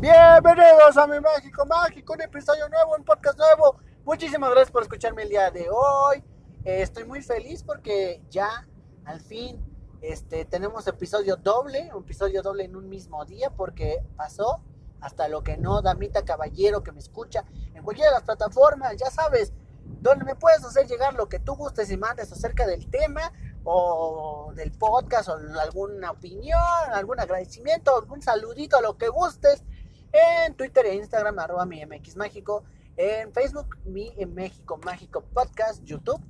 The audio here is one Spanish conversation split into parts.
Bienvenidos a mi México Mágico, un episodio nuevo, un podcast nuevo. Muchísimas gracias por escucharme el día de hoy. Eh, estoy muy feliz porque ya al fin este, tenemos episodio doble, un episodio doble en un mismo día porque pasó hasta lo que no, damita caballero que me escucha en cualquiera de las plataformas, ya sabes, donde me puedes hacer llegar lo que tú gustes y mandes acerca del tema o del podcast o alguna opinión, algún agradecimiento, algún saludito, lo que gustes en Twitter e Instagram arroba mi MX Mágico, en Facebook mi México Mágico Podcast, YouTube,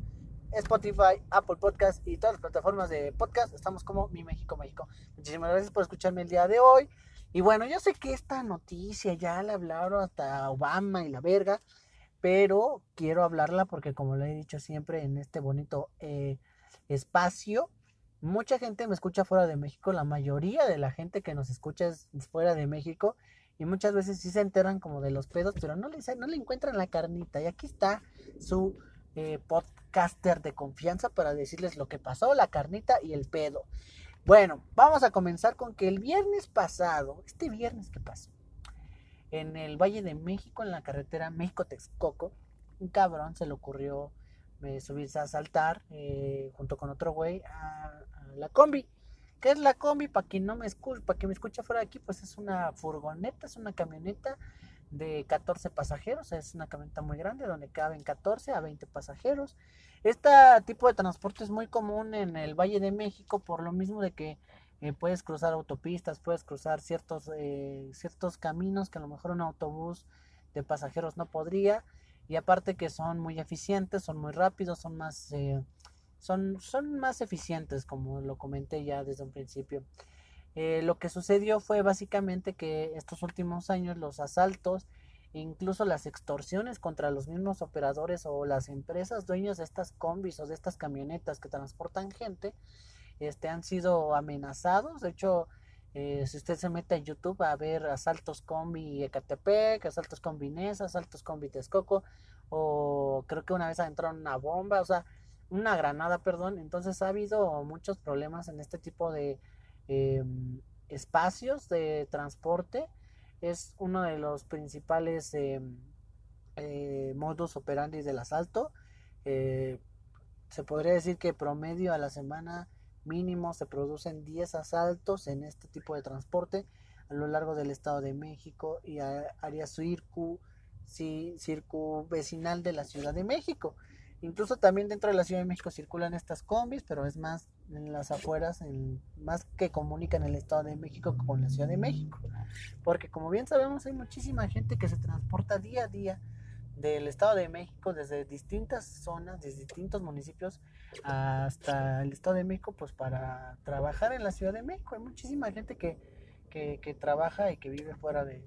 Spotify, Apple Podcast y todas las plataformas de podcast, estamos como mi México Mágico. Muchísimas gracias por escucharme el día de hoy. Y bueno, yo sé que esta noticia ya la hablaron hasta Obama y la verga, pero quiero hablarla porque como lo he dicho siempre en este bonito eh, espacio, mucha gente me escucha fuera de México, la mayoría de la gente que nos escucha es fuera de México y muchas veces sí se enteran como de los pedos, pero no le, no le encuentran la carnita. Y aquí está su eh, podcaster de confianza para decirles lo que pasó, la carnita y el pedo. Bueno, vamos a comenzar con que el viernes pasado, este viernes que pasó, en el Valle de México, en la carretera México-Texcoco, un cabrón se le ocurrió eh, subirse a saltar eh, junto con otro güey a, la combi. ¿Qué es la combi? Para quien no me escucha, para me fuera de aquí, pues es una furgoneta, es una camioneta de 14 pasajeros, es una camioneta muy grande donde caben 14 a 20 pasajeros. Este tipo de transporte es muy común en el Valle de México por lo mismo de que eh, puedes cruzar autopistas, puedes cruzar ciertos, ciertos caminos que a lo mejor un autobús de pasajeros no podría y aparte que son muy eficientes, son muy rápidos, son más, eh, son, son más eficientes, como lo comenté ya desde un principio. Eh, lo que sucedió fue básicamente que estos últimos años los asaltos, incluso las extorsiones contra los mismos operadores o las empresas dueños de estas combis o de estas camionetas que transportan gente, este, han sido amenazados. De hecho, eh, si usted se mete a YouTube a ver asaltos combi Ecatepec, asaltos combi Nesa, asaltos combi Texcoco, o creo que una vez entraron una bomba, o sea, una granada, perdón. Entonces ha habido muchos problemas en este tipo de em, espacios de transporte. Es uno de los principales em, eh, modus operandi del asalto. Eh, se podría decir que promedio a la semana mínimo se producen 10 asaltos en este tipo de transporte a lo largo del Estado de México y área circu, circu vecinal de la Ciudad de México. Incluso también dentro de la Ciudad de México circulan estas combis, pero es más en las afueras, en, más que comunican el Estado de México con la Ciudad de México. Porque como bien sabemos hay muchísima gente que se transporta día a día del Estado de México, desde distintas zonas, desde distintos municipios hasta el Estado de México, pues para trabajar en la Ciudad de México. Hay muchísima gente que, que, trabaja y que vive fuera de,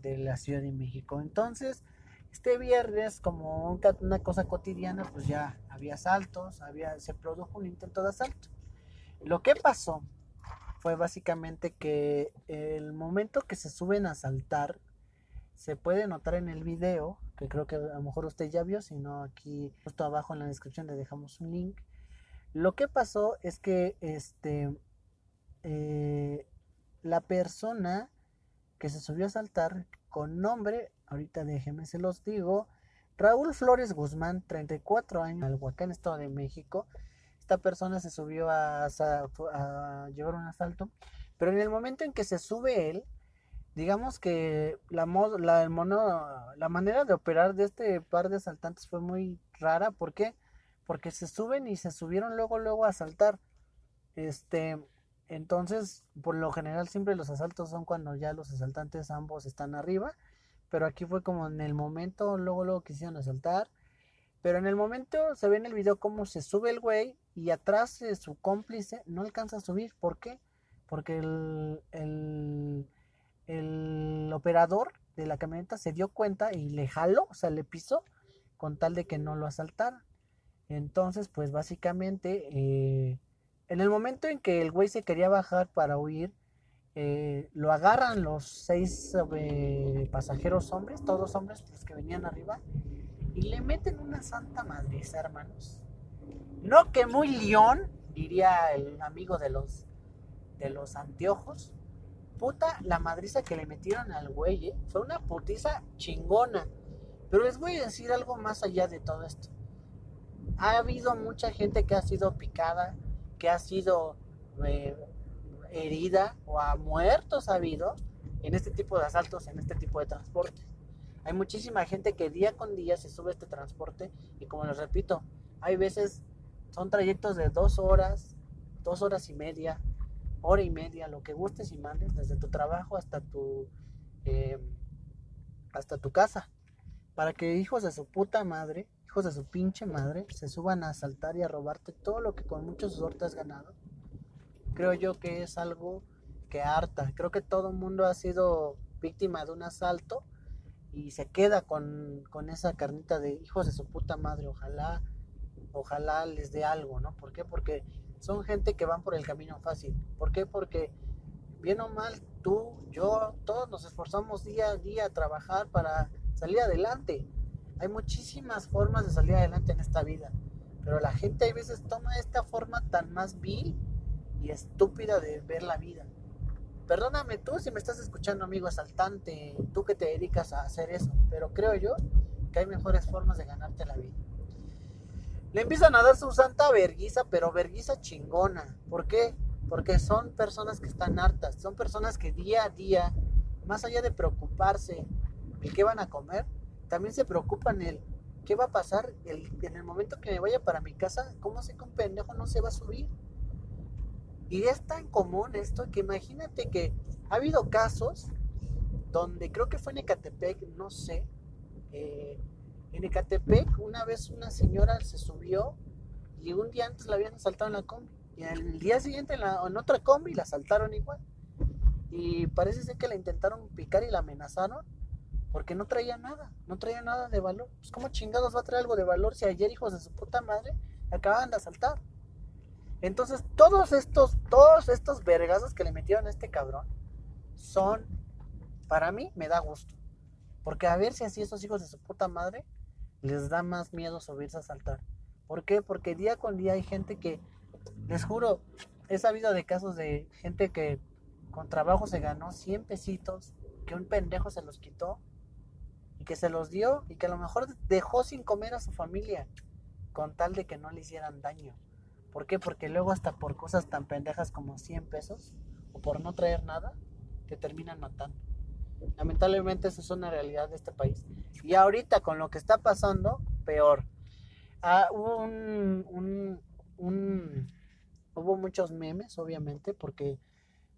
de, la Ciudad de México. Entonces, este viernes, como una cosa cotidiana, pues ya había asaltos, había, se produjo un intento de asalto. Lo que pasó fue básicamente que el momento que se suben a asaltar, se puede notar en el video, que creo que a lo mejor usted ya vio, si no aquí justo abajo en la descripción le dejamos un link. Lo que pasó es que este eh, la persona que se subió a saltar con nombre, ahorita déjenme se los digo, Raúl Flores Guzmán, 34 años, al Huacán, Estado de México. Esta persona se subió a, llevar un asalto, pero en el momento en que se sube él, digamos que la, la, mono, la manera de operar de este par de asaltantes fue muy rara. ¿Por qué? Porque se suben y se subieron luego, luego a asaltar. Este, entonces, por lo general siempre los asaltos son cuando ya los asaltantes ambos están arriba. Pero aquí fue como en el momento, luego, luego quisieron asaltar. Pero en el momento se ve en el video cómo se sube el güey y atrás de su cómplice no alcanza a subir. ¿Por qué? Porque el, el el operador de la camioneta se dio cuenta y le jaló, o sea, le pisó con tal de que no lo asaltara. Entonces, pues básicamente, eh, en el momento en que el güey se quería bajar para huir, eh, lo agarran los seis eh, pasajeros hombres, todos hombres, los que venían arriba, y le meten una santa madreza, hermanos. No que muy león, diría el amigo de los, de los anteojos puta la madriza que le metieron al güey, ¿eh? Fue una putiza chingona. Pero les voy a decir algo más allá de todo esto. Ha habido mucha gente que ha sido picada, que ha sido eh, herida o ha muerto, sabido, en este tipo de asaltos, en este tipo de transporte. Hay muchísima gente que día con día se sube a este transporte y como les repito, hay veces son trayectos de dos horas, dos horas y media, hora y media, lo que gustes y mandes, desde tu trabajo hasta tu, eh, hasta tu casa, para que hijos de su puta madre, hijos de su pinche madre, se suban a asaltar y a robarte todo lo que con mucho sudor te has ganado. Creo yo que es algo que harta. Creo que todo mundo ha sido víctima de un asalto y se queda con, con esa carnita de hijos de su puta madre. Ojalá ojalá les dé algo, ¿no? ¿Por qué? Porque son gente que van por el camino fácil. ¿Por qué? Porque bien o mal, tú, yo, todos nos esforzamos día a día a trabajar para salir adelante. Hay muchísimas formas de salir adelante en esta vida, pero la gente a veces toma esta forma tan más vil y estúpida de ver la vida. Perdóname tú si me estás escuchando, amigo asaltante, tú que te dedicas a hacer eso, pero creo yo que hay mejores formas de ganarte la vida. Le empiezan a dar su santa verguiza, pero verguiza chingona. ¿Por qué? Porque son personas que están hartas, son personas que día a día, más allá de preocuparse el qué van a comer, también se preocupan el qué va a pasar en el momento que me vaya para mi casa, cómo sé que un pendejo no se va a subir. Y es tan común esto que imagínate que ha habido casos donde creo que fue en Ecatepec, no sé, eh, en Ecatepec, una vez una señora se subió y un día antes la habían asaltado en la combi. Y el día siguiente en, la, en otra combi la asaltaron igual. Y parece ser que la intentaron picar y la amenazaron porque no traía nada, no traía nada de valor. Pues cómo chingados va a traer algo de valor si ayer hijos de su puta madre acababan de asaltar. Entonces todos estos, todos estos vergazos que le metieron a este cabrón son, para mí me da gusto. Porque a ver si así esos hijos de su puta madre les da más miedo subirse a saltar. ¿Por qué? Porque día con día hay gente que, les juro, he sabido de casos de gente que con trabajo se ganó 100 pesitos, que un pendejo se los quitó y que se los dio y que a lo mejor dejó sin comer a su familia con tal de que no le hicieran daño. ¿Por qué? Porque luego hasta por cosas tan pendejas como 100 pesos o por no traer nada, te terminan matando. Lamentablemente eso es una realidad de este país. Y ahorita con lo que está pasando, peor. Ah, hubo un, hubo muchos memes, obviamente, porque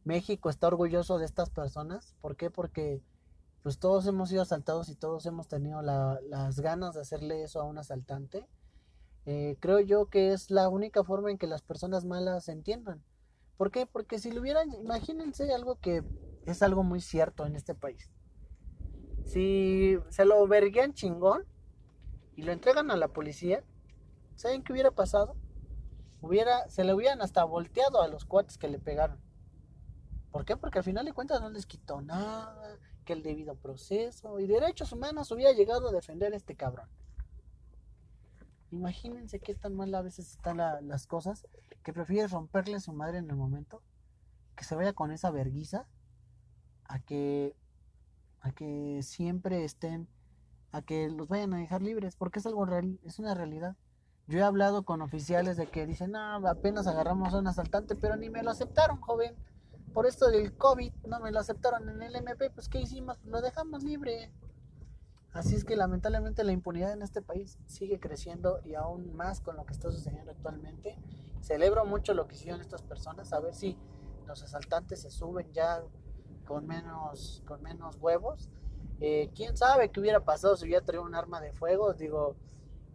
México está orgulloso de estas personas. ¿Por qué? Porque pues todos hemos sido asaltados y todos hemos tenido las ganas de hacerle eso a un asaltante. Eh, creo yo que es la única forma en que las personas malas entiendan. ¿Por qué? Porque si lo hubieran, imagínense algo que es algo muy cierto en este país. Si se lo verguían chingón y lo entregan a la policía, ¿saben qué hubiera pasado? Hubiera, se le hubieran hasta volteado a los cuates que le pegaron. ¿Por qué? Porque al final de cuentas no les quitó nada, que el debido proceso y derechos humanos hubiera llegado a defender a este cabrón. Imagínense qué tan mal a veces están las cosas que prefieres romperle a su madre en el momento, que se vaya con esa verguiza a que, a que siempre estén, a que los vayan a dejar libres, porque es algo real, es una realidad. Yo he hablado con oficiales de que dicen, no, apenas agarramos a un asaltante, pero ni me lo aceptaron, joven. Por esto del COVID, no me lo aceptaron en el MP, pues ¿qué hicimos? Lo dejamos libre. Así es que lamentablemente la impunidad en este país sigue creciendo y aún más con lo que está sucediendo actualmente. Celebro mucho lo que hicieron estas personas, a ver si los asaltantes se suben ya con menos, con menos huevos. Eh, ¿Quién sabe qué hubiera pasado si hubiera traído un arma de fuego? Digo,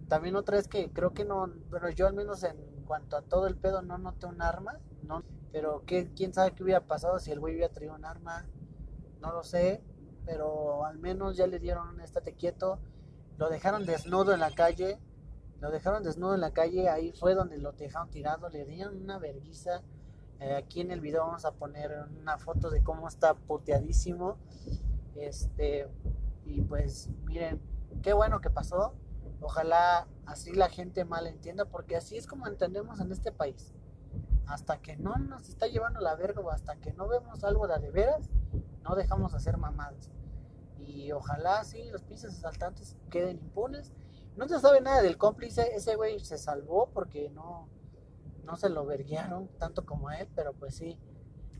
también otra vez que creo que no, bueno, yo al menos en cuanto a todo el pedo no noté un arma, no, pero ¿qué, quién sabe qué hubiera pasado si el güey hubiera traído un arma, no lo sé, pero al menos ya le dieron un estate quieto, lo dejaron desnudo en la calle, lo dejaron desnudo en la calle, ahí fue donde lo dejaron tirado, le dieron una verguiza eh, aquí en el video vamos a poner una foto de cómo está puteadísimo. Este, y pues miren, qué bueno que pasó. Ojalá así la gente mal entienda, porque así es como entendemos en este país. Hasta que no nos está llevando la verga o hasta que no vemos algo de, de veras, no dejamos de hacer mamadas. Y ojalá sí los pinches asaltantes queden impunes. No se sabe nada del cómplice, ese güey se salvó porque no, no se lo verguiaron tanto como a él, pero pues sí,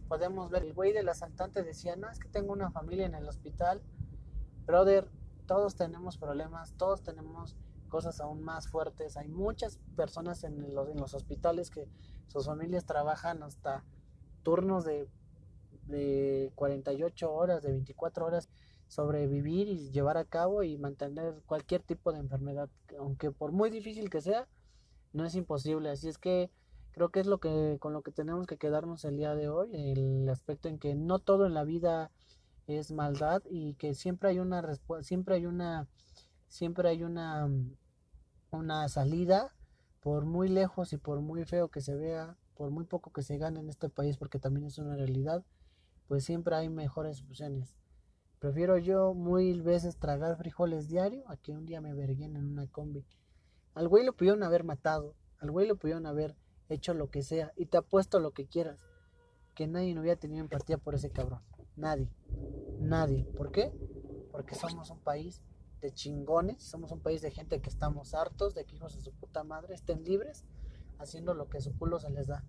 podemos ver. El güey del asaltante decía, no, es que tengo una familia en el hospital. Brother, todos tenemos problemas, todos tenemos cosas aún más fuertes. Hay muchas personas en los, en los hospitales que sus familias trabajan hasta turnos de, de 48 horas, de 24 horas, sobrevivir y llevar a cabo y mantener cualquier tipo de enfermedad, aunque por muy difícil que sea, no es imposible. Así es que creo que es lo que con lo que tenemos que quedarnos el día de hoy, el aspecto en que no todo en la vida es maldad y que siempre hay una siempre hay una siempre hay una una salida por muy lejos y por muy feo que se vea, por muy poco que se gane en este país, porque también es una realidad, pues siempre hay mejores opciones. Prefiero yo muy veces tragar frijoles diario a que un día me verguen en una combi. Al güey lo pudieron haber matado, al güey lo pudieron haber hecho lo que sea, y te apuesto lo que quieras, que nadie no hubiera tenido empatía por ese cabrón. Nadie. Nadie. ¿Por qué? Porque somos un país de chingones, somos un país de gente que estamos hartos de que hijos de su puta madre estén libres haciendo lo que su culo se les da.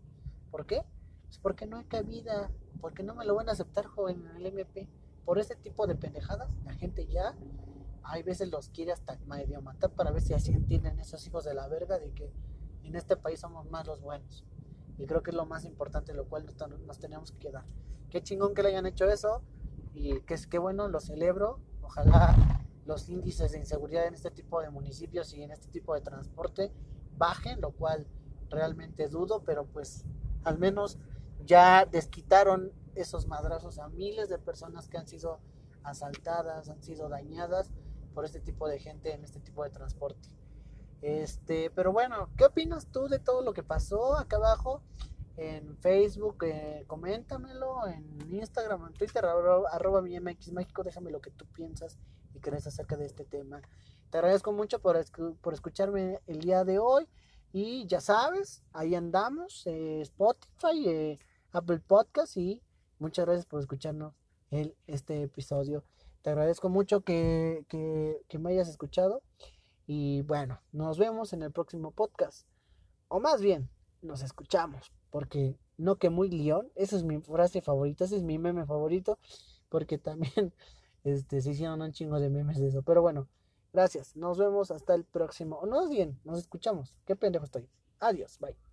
¿Por qué? Pues porque no hay cabida, porque no me lo van a aceptar, joven, en el MP. Por ese tipo de pendejadas, la gente ya, hay veces los quiere hasta medio matar para ver si así entienden esos hijos de la verga de que en este país somos más los buenos. Y creo que es lo más importante, lo cual nos tenemos que quedar. Qué chingón que le hayan hecho eso y que es bueno, lo celebro. Ojalá los índices de inseguridad en este tipo de municipios y en este tipo de transporte bajen, lo cual realmente dudo, pero pues al menos ya desquitaron esos madrazos a miles de personas que han sido asaltadas, han sido dañadas por este tipo de gente en este tipo de transporte. Este, pero bueno, ¿qué opinas tú de todo lo que pasó acá abajo? En Facebook, eh, coméntamelo, en Instagram, en Twitter, arroba, arroba mi MX México, déjame lo que tú piensas y crees acerca de este tema. Te agradezco mucho por, por escucharme el día de hoy y ya sabes, ahí andamos, eh, Spotify, eh, Apple Podcast y muchas gracias por escucharnos el, este episodio. Te agradezco mucho que, que, que me hayas escuchado y bueno, nos vemos en el próximo podcast. O más bien, nos escuchamos, porque no que muy león, esa es mi frase favorita, ese es mi meme favorito, porque también este, se hicieron un chingo de memes de eso. Pero bueno, gracias. Nos vemos hasta el próximo. O no es bien, nos escuchamos. Qué pendejo estoy. Adiós, bye.